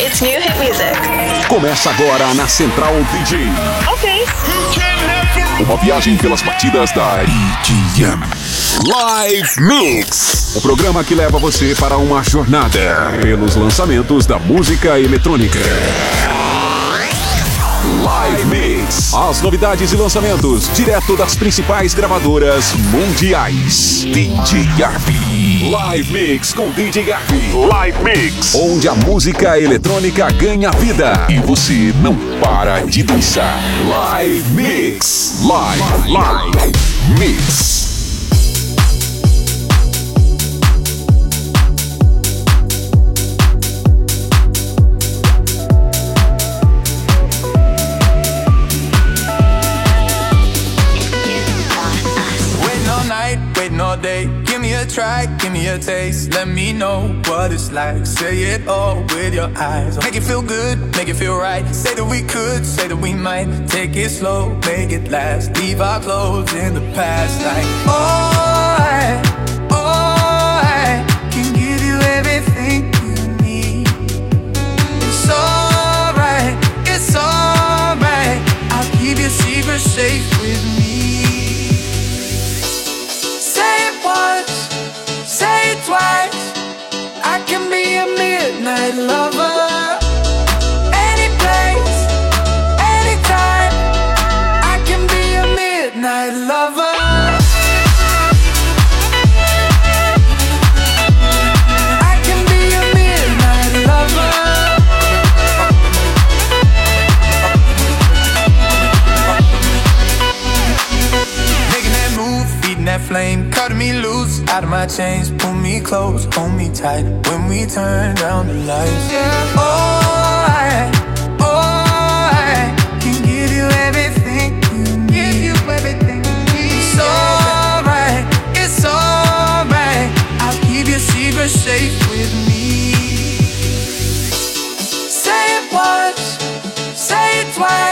It's new hit music. Começa agora na Central DJ. Ok. Uma viagem pelas batidas da EDM. Live Mix. O programa que leva você para uma jornada pelos lançamentos da música eletrônica. Live Mix. As novidades e lançamentos direto das principais gravadoras mundiais. DJ Garbi. Live Mix com DJ Garbi. Live Mix. Onde a música eletrônica ganha vida e você não para de dançar. Live Mix. Live, live Mix. Day. Give me a try, give me a taste. Let me know what it's like. Say it all with your eyes. Make it feel good, make it feel right. Say that we could, say that we might. Take it slow, make it last. Leave our clothes in the past. Like, oh, I, oh, I can give you everything you need. It's alright, it's alright. I'll keep your secret safe with me. Twice. I can be a midnight lover. Any place, anytime. I can be a midnight lover. I can be a midnight lover. Making that move, feeding that flame, cutting me loose out of my chains. Me close, hold me tight when we turn down the lights. Yeah. Oh, I, oh, I can give you everything you need. Give you everything you need. It's alright, it's alright. I'll keep your secret safe with me. Say it once, say it twice.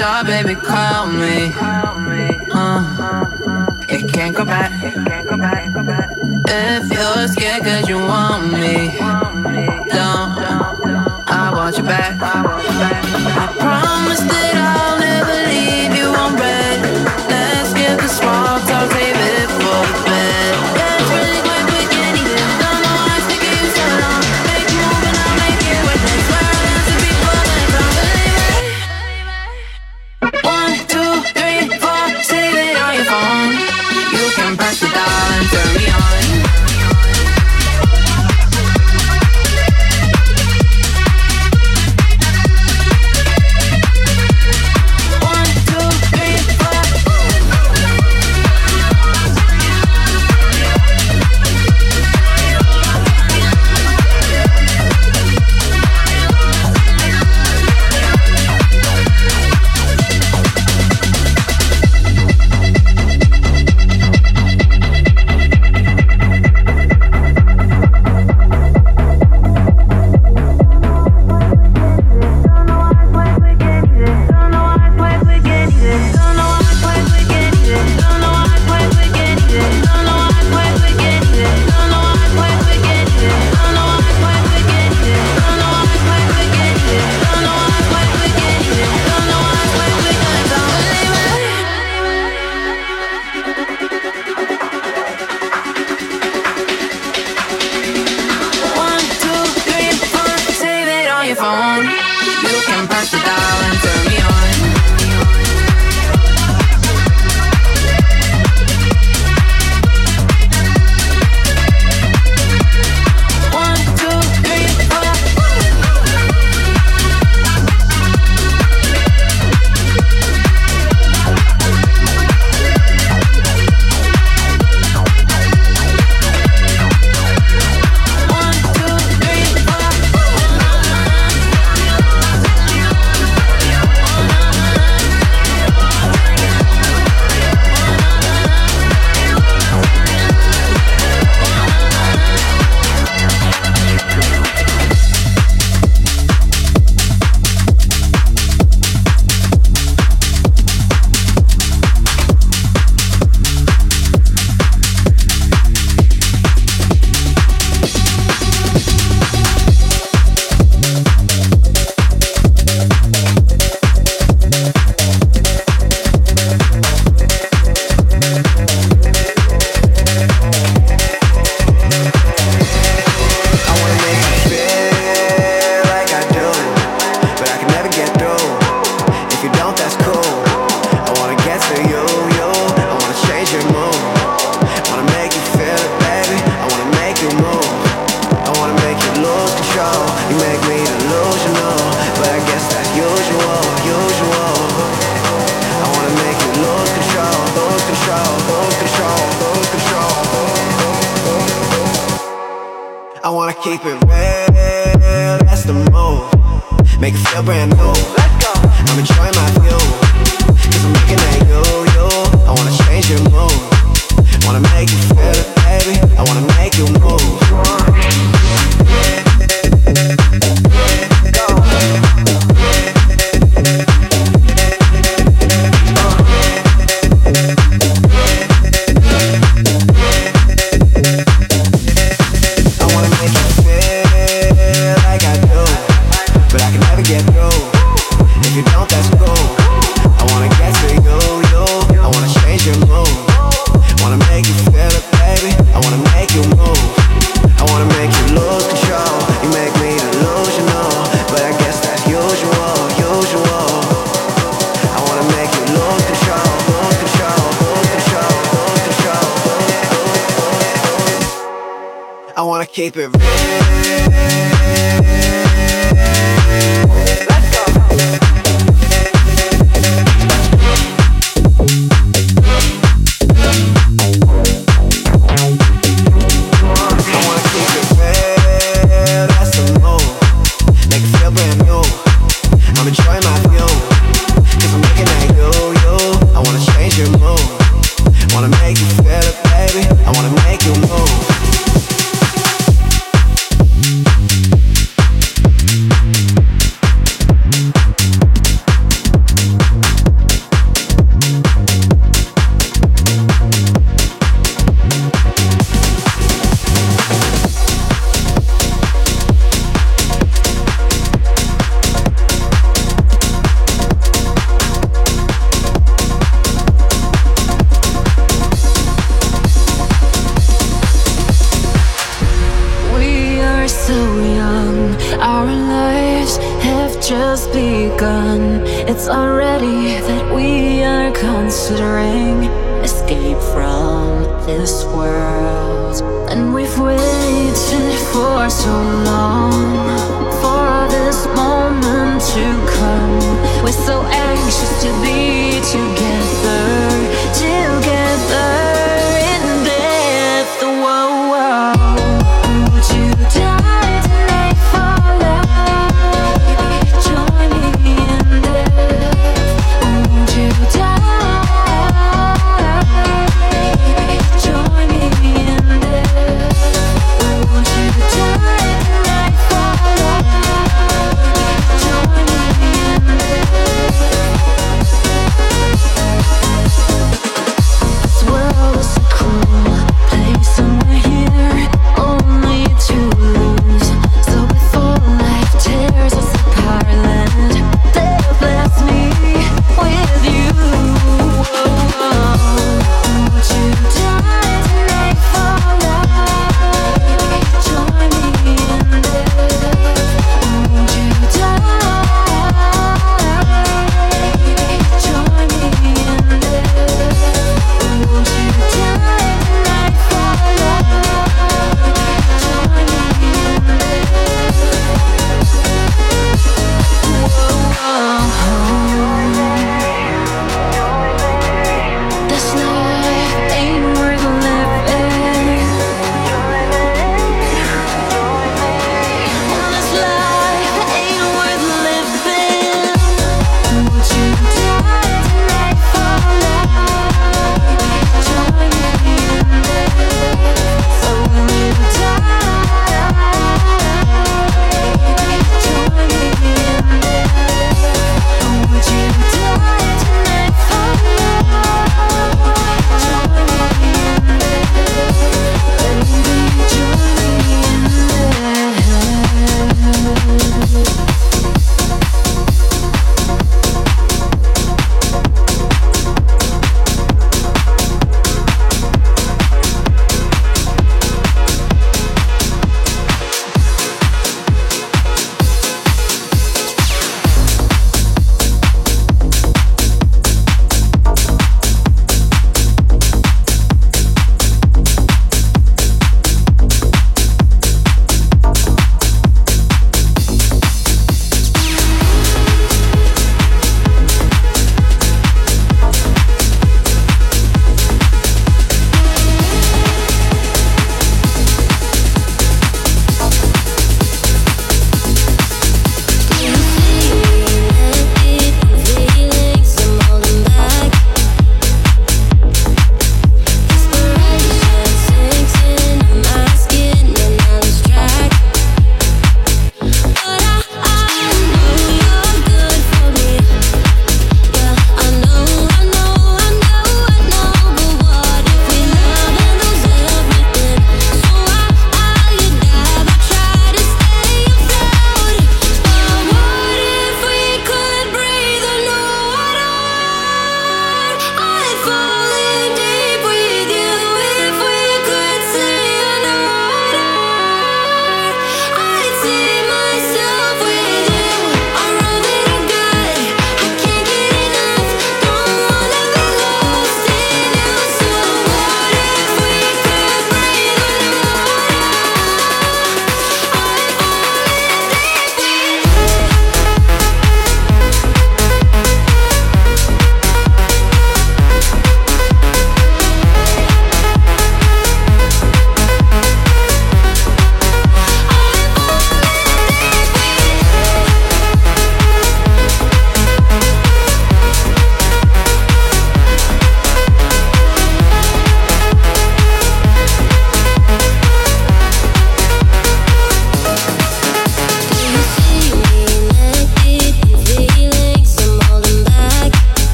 Cause I'm looking at you, you I wanna change your mood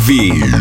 DJ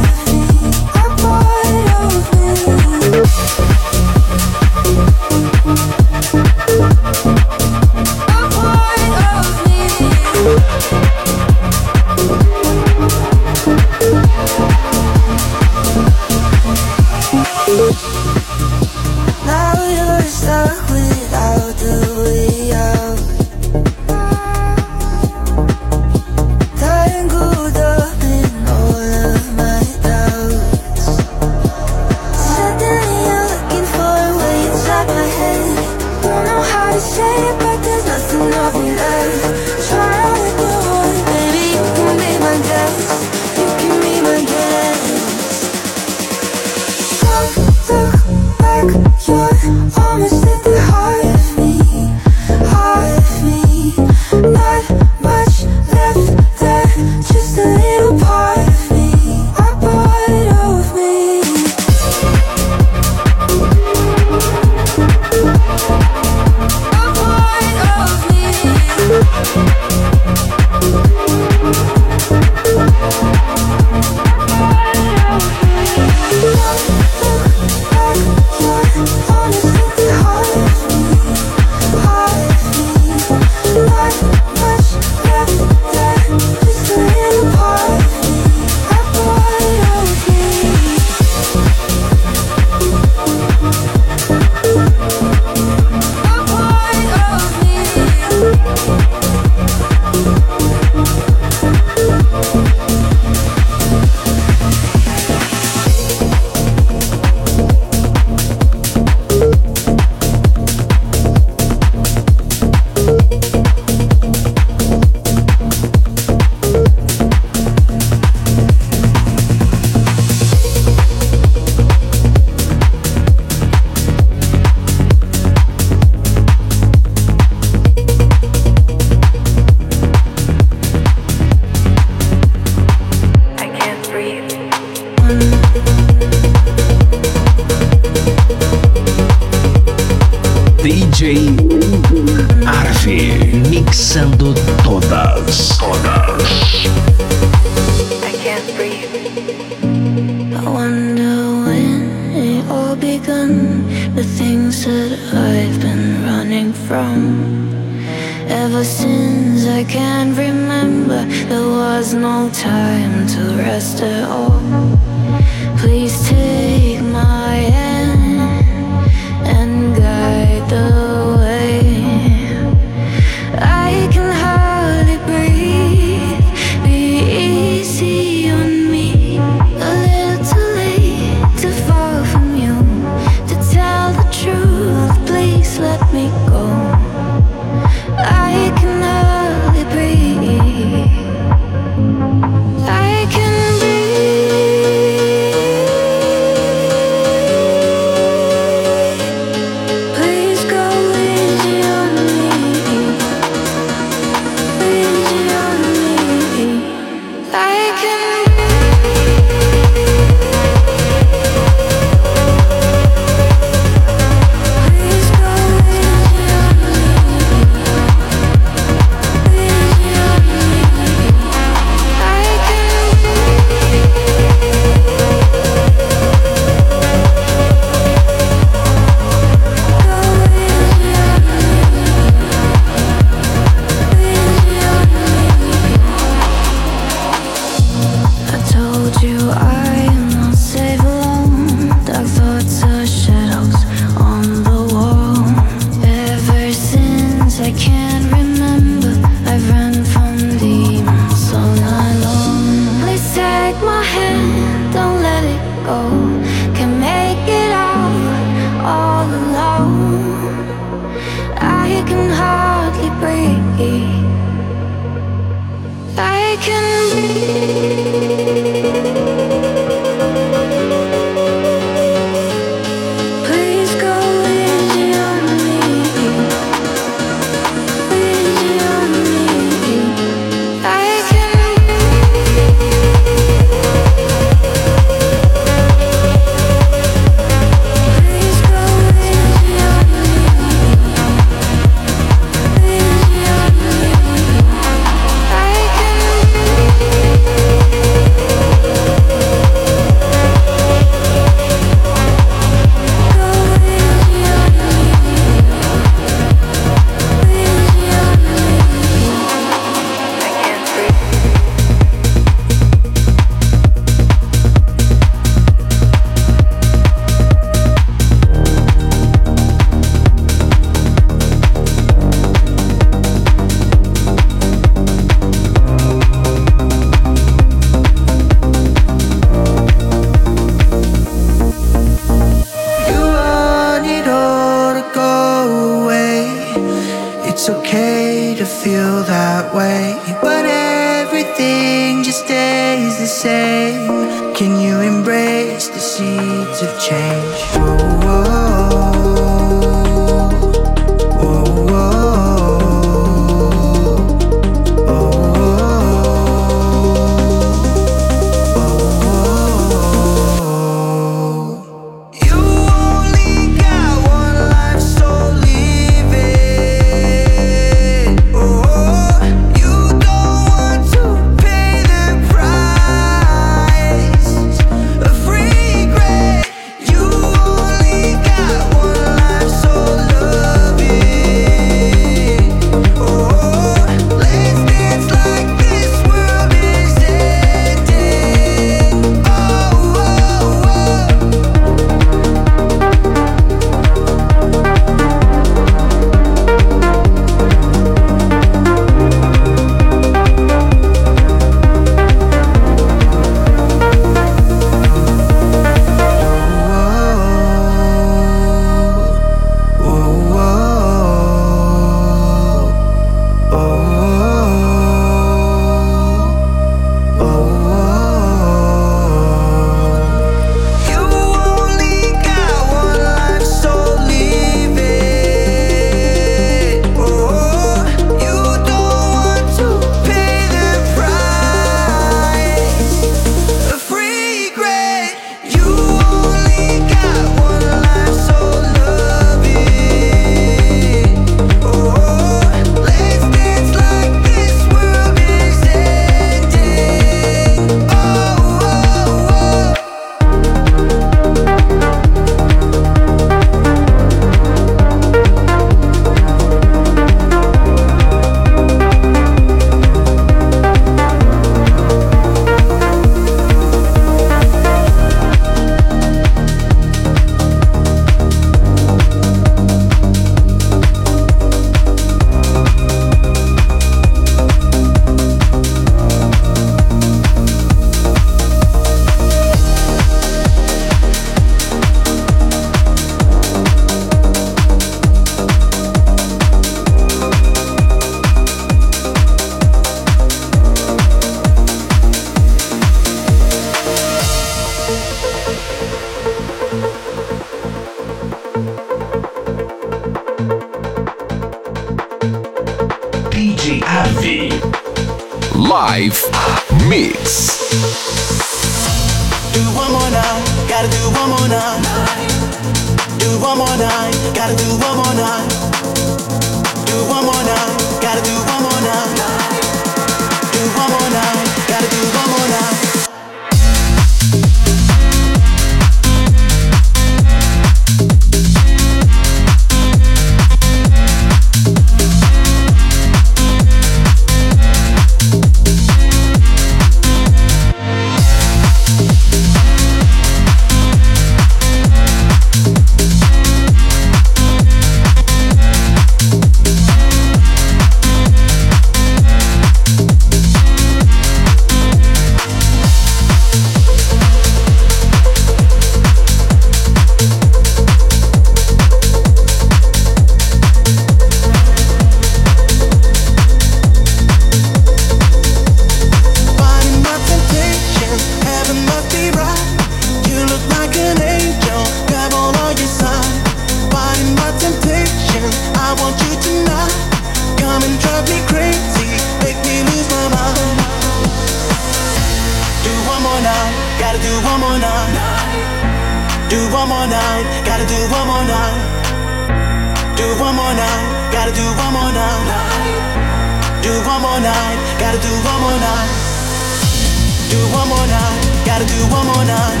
Do one more night, gotta do one more night.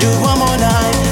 Do one more night.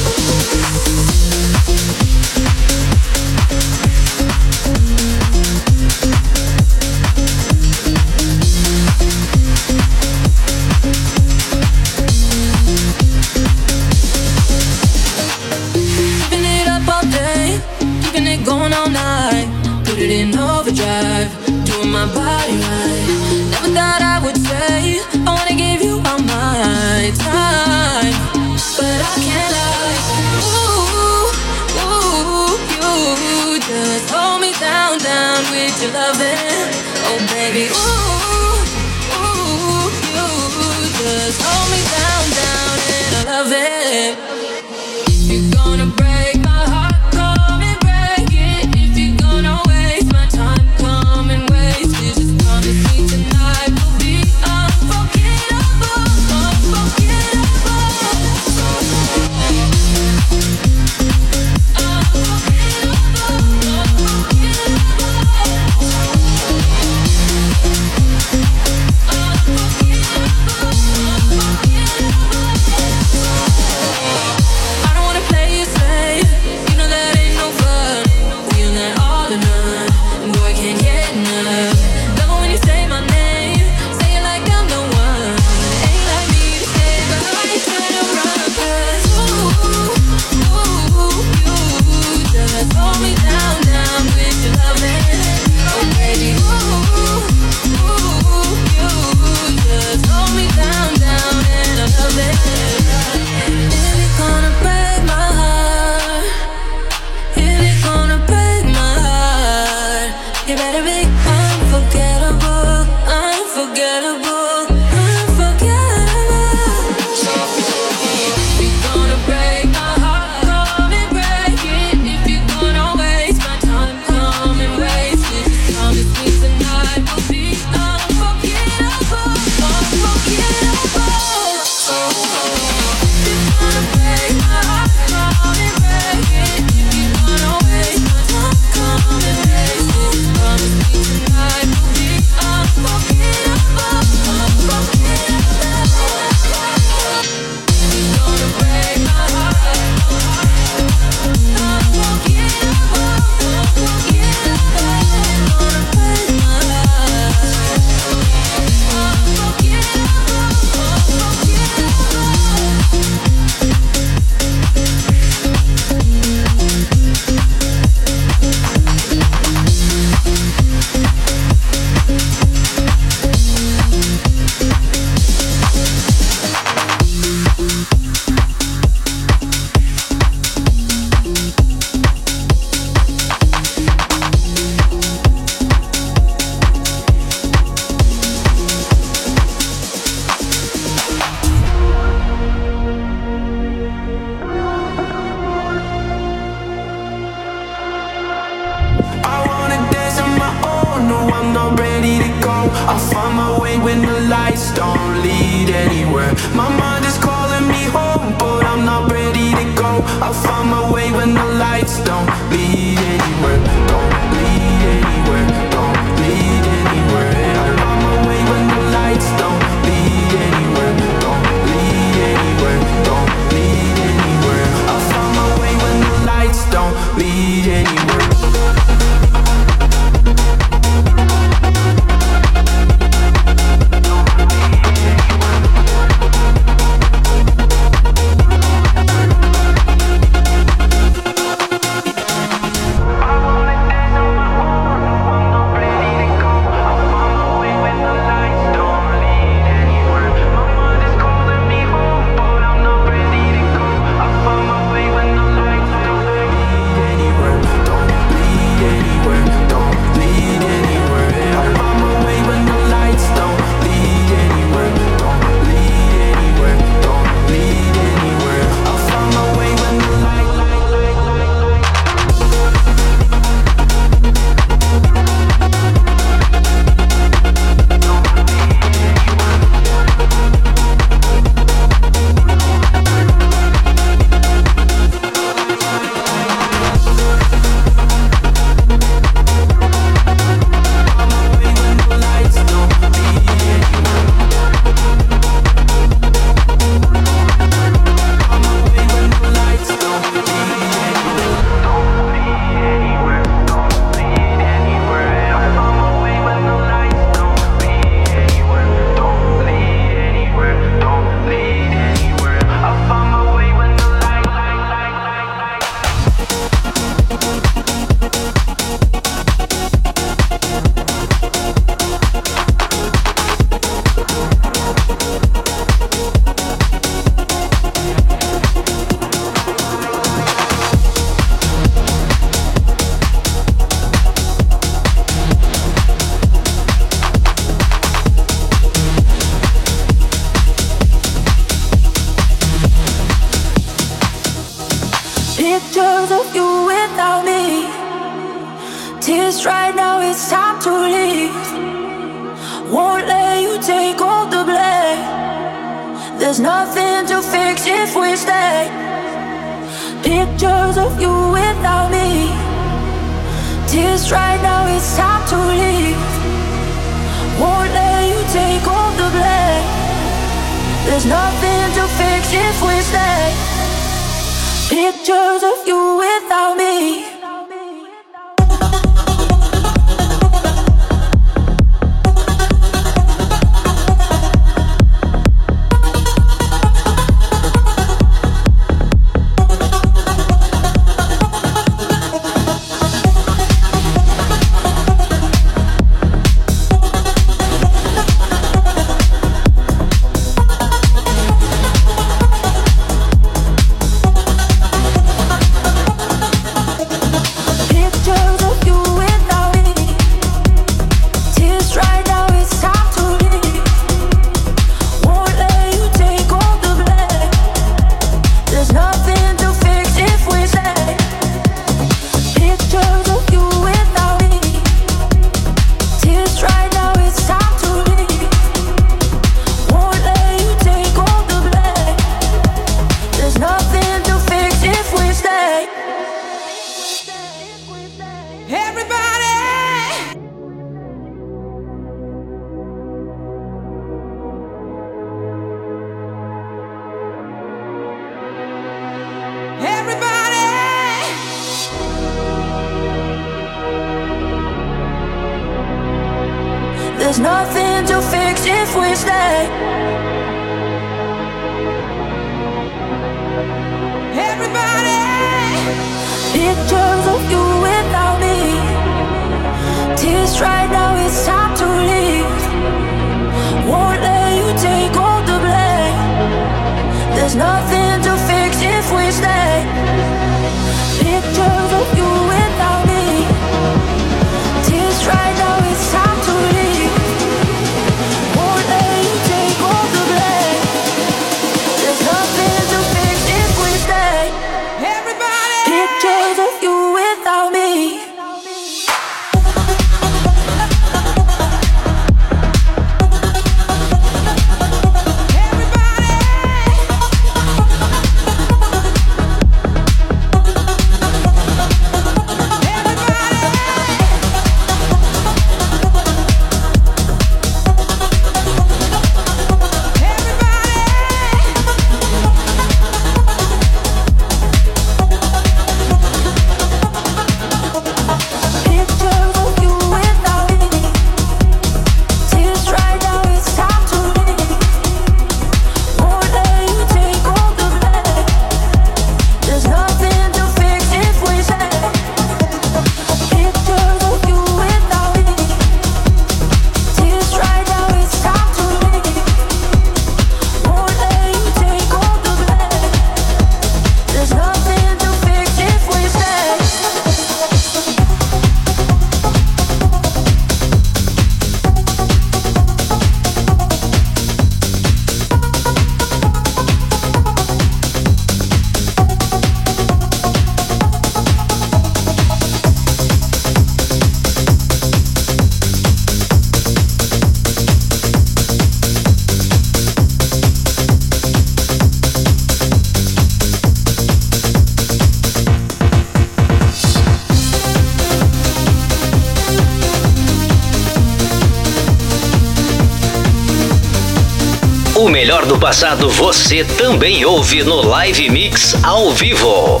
Passado você também ouve no Live Mix ao vivo.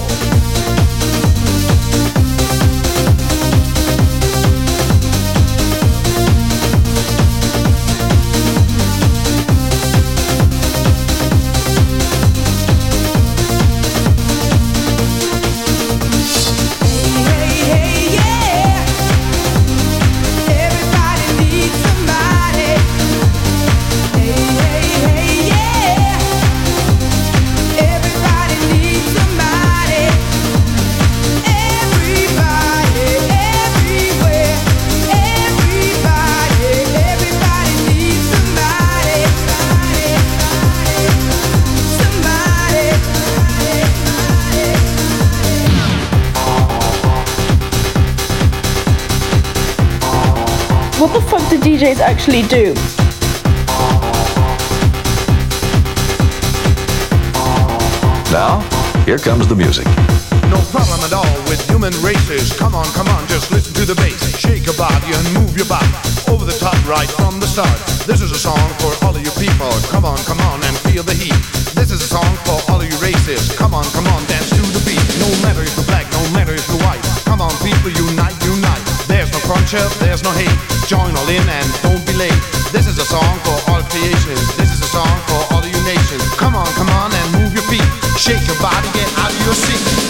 DJs actually do. Now, here comes the music. No problem at all with human races. Come on, come on, just listen to the bass. Shake your body and move your body over the top right from the start. This is a song for all of you people. Come on, come on and feel the heat. This is a song for all of you races. Come on, come on, dance to the beat. No matter if you're black, no matter if you're white. Come on, people, unite, unite. There's no cruncher, there's no hate. Join all in and don't be late. This is a song for all creations. This is a song for all you nations. Come on, come on and move your feet. Shake your body, get out of your seat.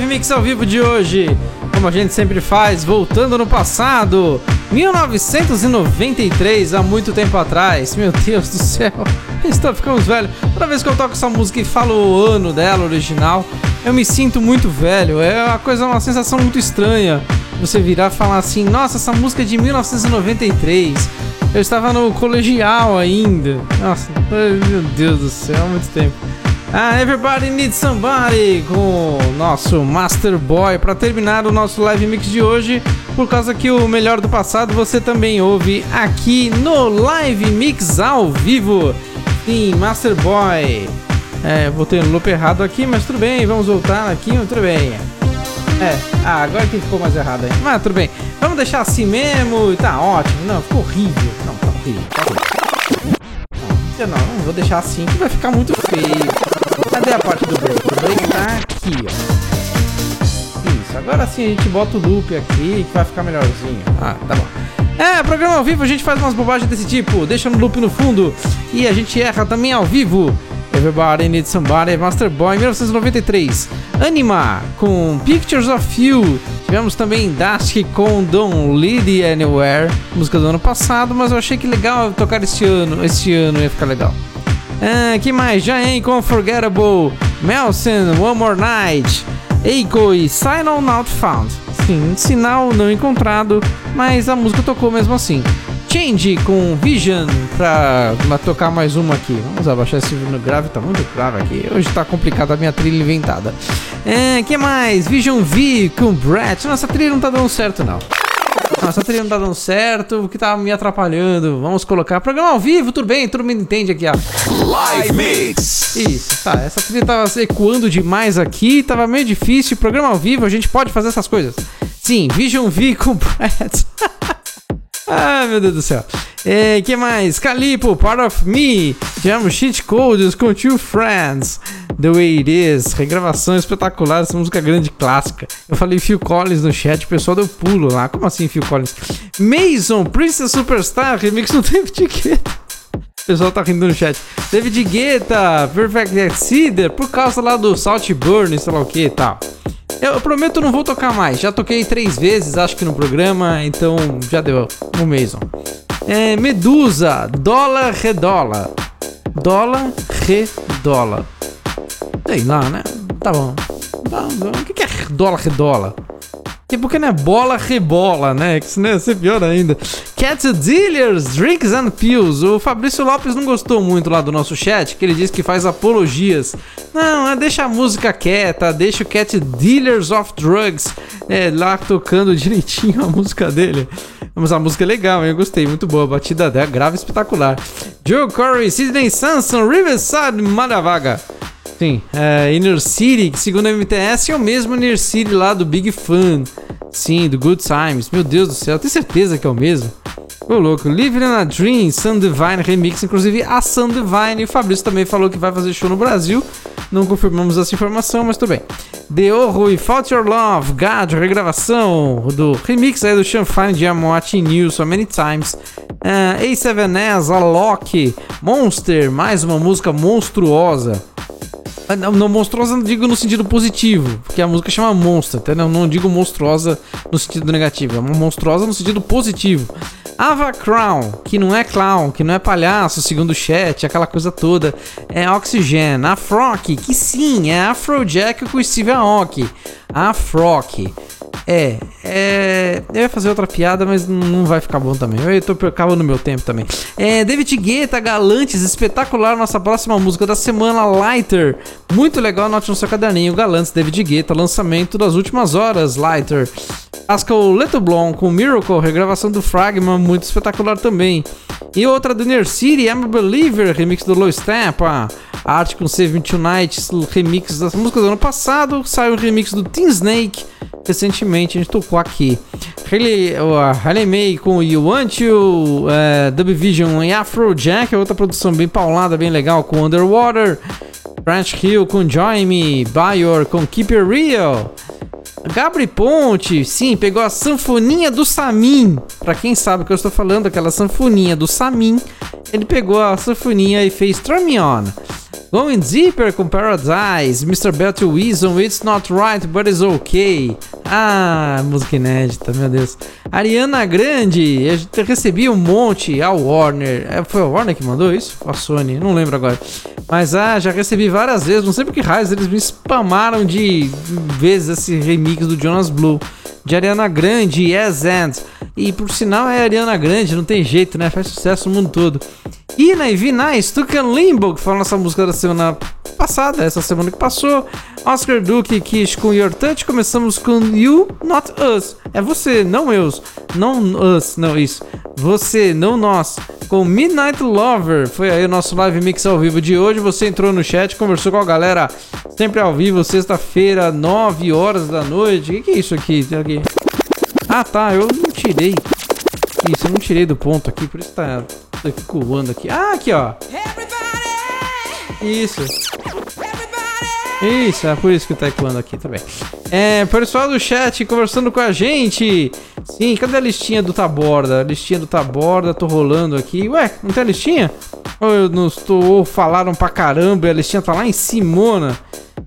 Live mix ao vivo de hoje. Como a gente sempre faz, voltando no passado. 1993, há muito tempo atrás. Meu Deus do céu, estou ficando velho. Toda vez que eu toco essa música e falo o ano dela, original, eu me sinto muito velho. É uma coisa, uma sensação muito estranha. Você virar e falar assim: Nossa, essa música é de 1993. Eu estava no colegial ainda. Nossa, meu Deus do céu, há muito tempo. Ah, Everybody Needs Somebody com o nosso Master Boy para terminar o nosso live mix de hoje. Por causa que o melhor do passado você também ouve aqui no live mix ao vivo. Sim, Master Boy. É, botei no loop errado aqui, mas tudo bem, vamos voltar aqui, tudo bem. É, ah, agora que ficou mais errado aí. Mas tudo bem, vamos deixar assim mesmo, tá ótimo. Não, ficou horrível. Não, tá horrível. Tá horrível. Não, não, vou deixar assim que vai ficar muito feio. Cadê a parte do break? O break tá aqui, ó. Isso, agora sim a gente bota o loop aqui que vai ficar melhorzinho. Ah, tá bom. É, programa ao vivo a gente faz umas bobagens desse tipo, deixa no loop no fundo e a gente erra também ao vivo. Everybody Needs Somebody, Master Boy, 1993. Anima, com Pictures of You. Tivemos também Dask com Don't Lead Anywhere, música do ano passado, mas eu achei que legal tocar este ano, este ano ia ficar legal. Ah, que mais? Jaen com Unforgettable, Melson, One More Night, Eiko e Sign Not Found. Sim, sinal não encontrado, mas a música tocou mesmo assim. Change com Vision pra tocar mais uma aqui. Vamos abaixar esse no grave, tá muito grave aqui. Hoje tá complicado a minha trilha inventada. É, que mais? Vision V com Brett. Nossa trilha não tá dando certo não. Nossa trilha não tá dando certo, o que tá me atrapalhando. Vamos colocar programa ao vivo, tudo bem, todo mundo entende aqui, ó. Live Mix. Isso, tá. Essa trilha tava ecoando demais aqui, tava meio difícil. Programa ao vivo, a gente pode fazer essas coisas. Sim, Vision V com Brett. Ai, meu Deus do céu. É, que mais? Calipo, Part of Me. Tivemos Cheat Codes com Two Friends. The Way It Is. Regravação espetacular, essa música grande clássica. Eu falei Phil Collins no chat, o pessoal deu pulo lá. Como assim, Phil Collins? Mason, Princess Superstar, remix no David Guetta. Pessoal tá rindo no chat. David Guetta, Perfect Exceeder, por causa lá do Salt Burn, sei lá o que e tal. Eu, prometo não vou tocar mais. Já toquei três vezes, acho que no programa, então já deu no Mason. É, Medusa, dólar redola. Dólar redola. Sei lá, né? Tá bom. Tá. O que é dólar redola? E porque não é bola rebola, né? Que isso não ia ser pior ainda. Cat Dealers, Drinks and Pills. O Fabrício Lopes não gostou muito lá do nosso chat, que ele diz que faz apologias. Não, é, deixa a música quieta, deixa o Cat Dealers of Drugs é, lá tocando direitinho a música dele. Mas a música é legal, eu gostei, muito boa. A batida dela, grave espetacular. Joe Corey, Sidney Sanson, Riverside, Madavaga. Sim, é, Inner City, que segundo a MTS é o mesmo Inner City lá do Big Fun. Sim, do Good Times. Meu Deus do céu, tenho certeza que é o mesmo. Ô louco, Living in a Dream, Sun Divine Remix, inclusive a Sun Divine. O Fabrício também falou que vai fazer show no Brasil. Não confirmamos essa informação, mas tudo bem. The Horror e Fault Your Love, God, regravação do remix aí do Sean Fine de I'm Watching So Many Times. Uh, A7S, Alok, Monster, mais uma música monstruosa. Ah, Não, não, monstruosa não digo no sentido positivo, porque a música chama Monster, entendeu? Não digo monstruosa no sentido negativo, é monstruosa no sentido positivo. Ava Crown, que não é clown, que não é palhaço, segundo o chat, aquela coisa toda. É Oxygen. Frock, que sim, é Afrojack com Steve Aoki. Frock. É, é. Eu ia fazer outra piada, mas não vai ficar bom também. Eu tô acabando meu tempo também. É, David Guetta, Galantes, espetacular. Nossa próxima música da semana, Lighter. Muito legal, note no seu caderninho. Galantes, David Guetta, lançamento das últimas horas, Lighter. Pascal Letteblon com Miracle, regravação do Fragma, muito espetacular também. E outra do Inner City, I'm a Believer, remix do Low Step. A arte com Save Tonight, remix das músicas do ano passado. Saiu o remix do Teen Snake recentemente a gente tocou aqui. Hayley May com You Want You, uh, Dub Vision e Afrojack, outra produção bem paulada, bem legal com Underwater. Branch Hill com Join Me, Bayor com Keep It Real. Gabri Ponte, sim, pegou a sanfoninha do Samin. Pra quem sabe o que eu estou falando, aquela sanfoninha do Samin. Ele pegou a sanfoninha e fez Turn Me On. Going Deeper com Paradise, Mr. Betty Weasel, It's Not Right But It's Okay. Ah, música inédita, meu Deus. Ariana Grande, eu recebi um monte, a Warner. É, foi a Warner que mandou isso? A Sony, não lembro agora. Mas ah, já recebi várias vezes, não sei por que raios eles me spamaram de vezes esse remix do Jonas Blue. De Ariana Grande, Yes And. E por sinal é Ariana Grande, não tem jeito, né? Faz sucesso no mundo todo. E na Ivy Nice, Tucan Limbo, que foi a nossa música da semana passada, essa semana que passou. Oscar Duke Kish com Your Touch. Começamos com You, Not Us. É você, não eu. Não us, não isso. Você, não nós. Com Midnight Lover. Foi aí o nosso live mix ao vivo de hoje. Você entrou no chat, conversou com a galera. Sempre ao vivo, sexta-feira, 9 horas da noite. O que, que é isso aqui? Aqui? Ah, tá. Eu não tirei. Isso, eu não tirei do ponto aqui, por isso tá, voando aqui. Ah, aqui, ó. Isso. Isso, é por isso que tá ecoando aqui também. É, pessoal do chat conversando com a gente. Sim, cadê a listinha do Taborda? A listinha do Taborda, tô rolando aqui. Ué, não tem a listinha? Ou eu não estou. Ou falaram pra caramba e a listinha tá lá em Simona.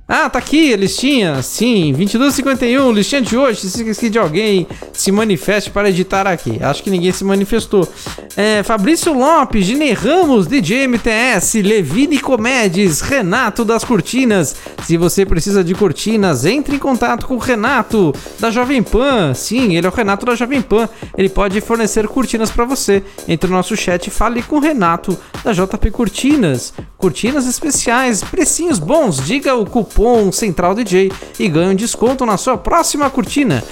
Ah, tá aqui listinha. Sim, 2251, listinha de hoje. Se esqueci de alguém, se manifeste para editar aqui. Acho que ninguém se manifestou. É, Fabrício Lopes, Gine Ramos, DJ MTS, Levine Comedes, Renato das Cortinas. Se você precisa de cortinas, entre em contato com o Renato da Jovem Pan. Sim, ele é o Renato da Jovem Pan. Ele pode fornecer cortinas para você. Entre no nosso chat e fale com o Renato da JP Cortinas. Cortinas especiais, precinhos bons. Diga o cupom Central DJ e ganhe um desconto na sua próxima cortina.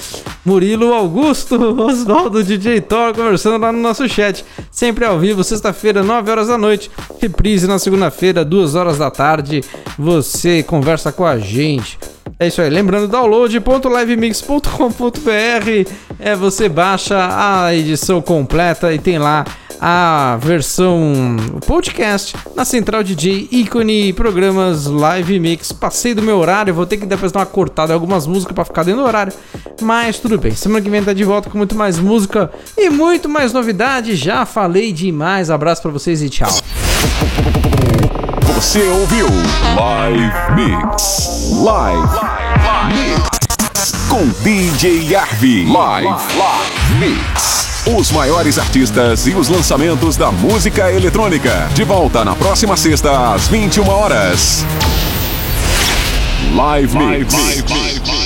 Murilo Augusto, Oswaldo DJ Thor conversando lá no nosso chat. Sempre ao vivo, sexta-feira, 9 horas da noite. Reprise na segunda-feira, 2 horas da tarde. Você conversa com a gente. É isso aí, lembrando, download.livemix.com.br é você baixa a edição completa e tem lá a versão podcast na Central DJ ícone programas live mix. Passei do meu horário, vou ter que depois dar uma cortada em algumas músicas para ficar dentro do horário, mas tudo bem. Semana que vem tá de volta com muito mais música e muito mais novidade. Já falei demais. Abraço para vocês e tchau. Você ouviu Live Mix. Live, Com DJ Arvi. Live, Mix. Os maiores artistas e os lançamentos da música eletrônica. De volta na próxima sexta, às 21 horas. Live Mix.